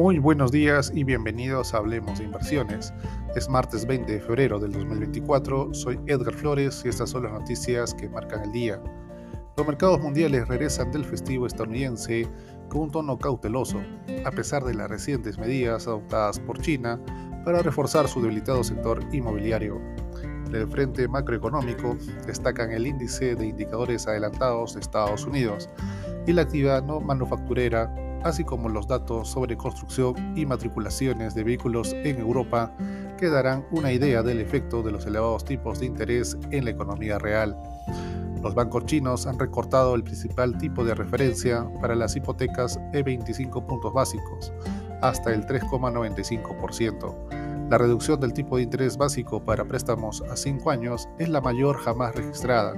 Muy buenos días y bienvenidos a Hablemos de Inversiones. Es martes 20 de febrero del 2024, soy Edgar Flores y estas son las noticias que marcan el día. Los mercados mundiales regresan del festivo estadounidense con un tono cauteloso, a pesar de las recientes medidas adoptadas por China para reforzar su debilitado sector inmobiliario. En el frente macroeconómico destacan el índice de indicadores adelantados de Estados Unidos y la actividad no manufacturera así como los datos sobre construcción y matriculaciones de vehículos en Europa que darán una idea del efecto de los elevados tipos de interés en la economía real. Los bancos chinos han recortado el principal tipo de referencia para las hipotecas e 25 puntos básicos, hasta el 3,95%. La reducción del tipo de interés básico para préstamos a 5 años es la mayor jamás registrada.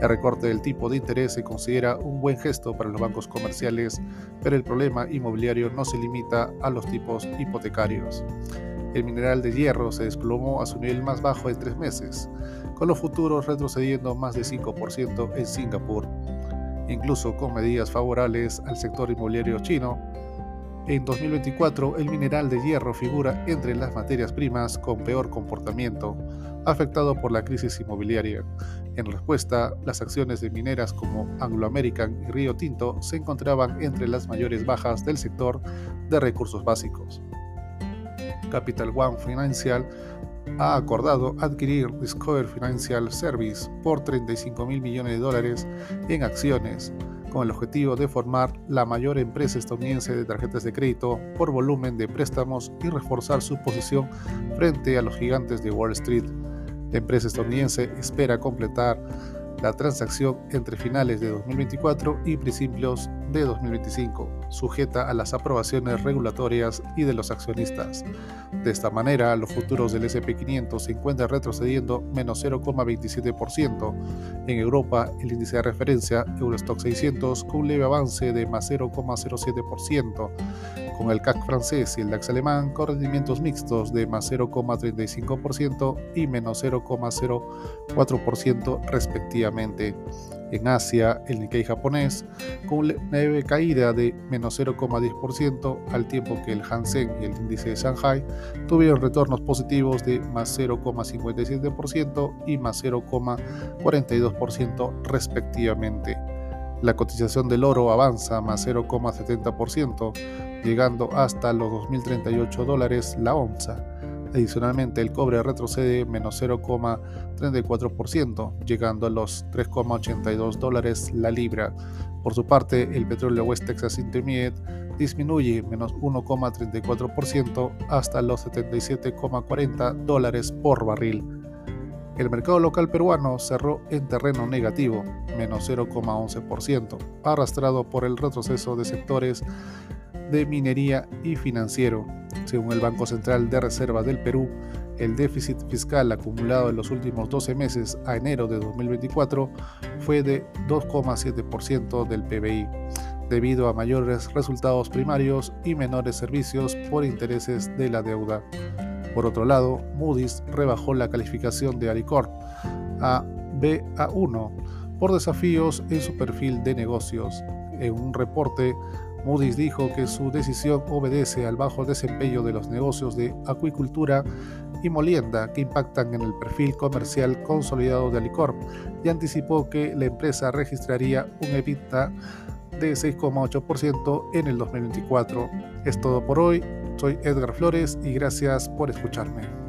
El recorte del tipo de interés se considera un buen gesto para los bancos comerciales, pero el problema inmobiliario no se limita a los tipos hipotecarios. El mineral de hierro se desplomó a su nivel más bajo en tres meses, con los futuros retrocediendo más de 5% en Singapur. Incluso con medidas favorables al sector inmobiliario chino, en 2024, el mineral de hierro figura entre las materias primas con peor comportamiento, afectado por la crisis inmobiliaria. En respuesta, las acciones de mineras como Anglo American y Río Tinto se encontraban entre las mayores bajas del sector de recursos básicos. Capital One Financial ha acordado adquirir Discover Financial Service por 35 mil millones de dólares en acciones con el objetivo de formar la mayor empresa estadounidense de tarjetas de crédito por volumen de préstamos y reforzar su posición frente a los gigantes de Wall Street. La empresa estadounidense espera completar la transacción entre finales de 2024 y principios de 2025, sujeta a las aprobaciones regulatorias y de los accionistas. De esta manera, los futuros del SP500 se encuentran retrocediendo menos 0,27%. En Europa, el índice de referencia Eurostock 600 con un leve avance de más 0,07%, con el CAC francés y el DAX alemán con rendimientos mixtos de más 0,35% y menos 0,04% respectivamente. En Asia, el Nikkei japonés con una leve caída de menos 0,10% al tiempo que el Hansen y el índice de Shanghai tuvieron retornos positivos de más 0,57% y más 0,42% respectivamente. La cotización del oro avanza más 0,70%, llegando hasta los 2.038 dólares la onza. Adicionalmente, el cobre retrocede menos 0,34%, llegando a los 3,82 dólares la libra. Por su parte, el petróleo West Texas Intermediate disminuye menos 1,34% hasta los 77,40 dólares por barril. El mercado local peruano cerró en terreno negativo, menos 0,11%, arrastrado por el retroceso de sectores de minería y financiero. Según el Banco Central de Reserva del Perú, el déficit fiscal acumulado en los últimos 12 meses a enero de 2024 fue de 2,7% del PBI, debido a mayores resultados primarios y menores servicios por intereses de la deuda. Por otro lado, Moody's rebajó la calificación de Alicorp a BA1 por desafíos en su perfil de negocios. En un reporte, Moody's dijo que su decisión obedece al bajo desempeño de los negocios de acuicultura y molienda que impactan en el perfil comercial consolidado de Alicorp y anticipó que la empresa registraría un EBITDA de 6,8% en el 2024. Es todo por hoy. Soy Edgar Flores y gracias por escucharme.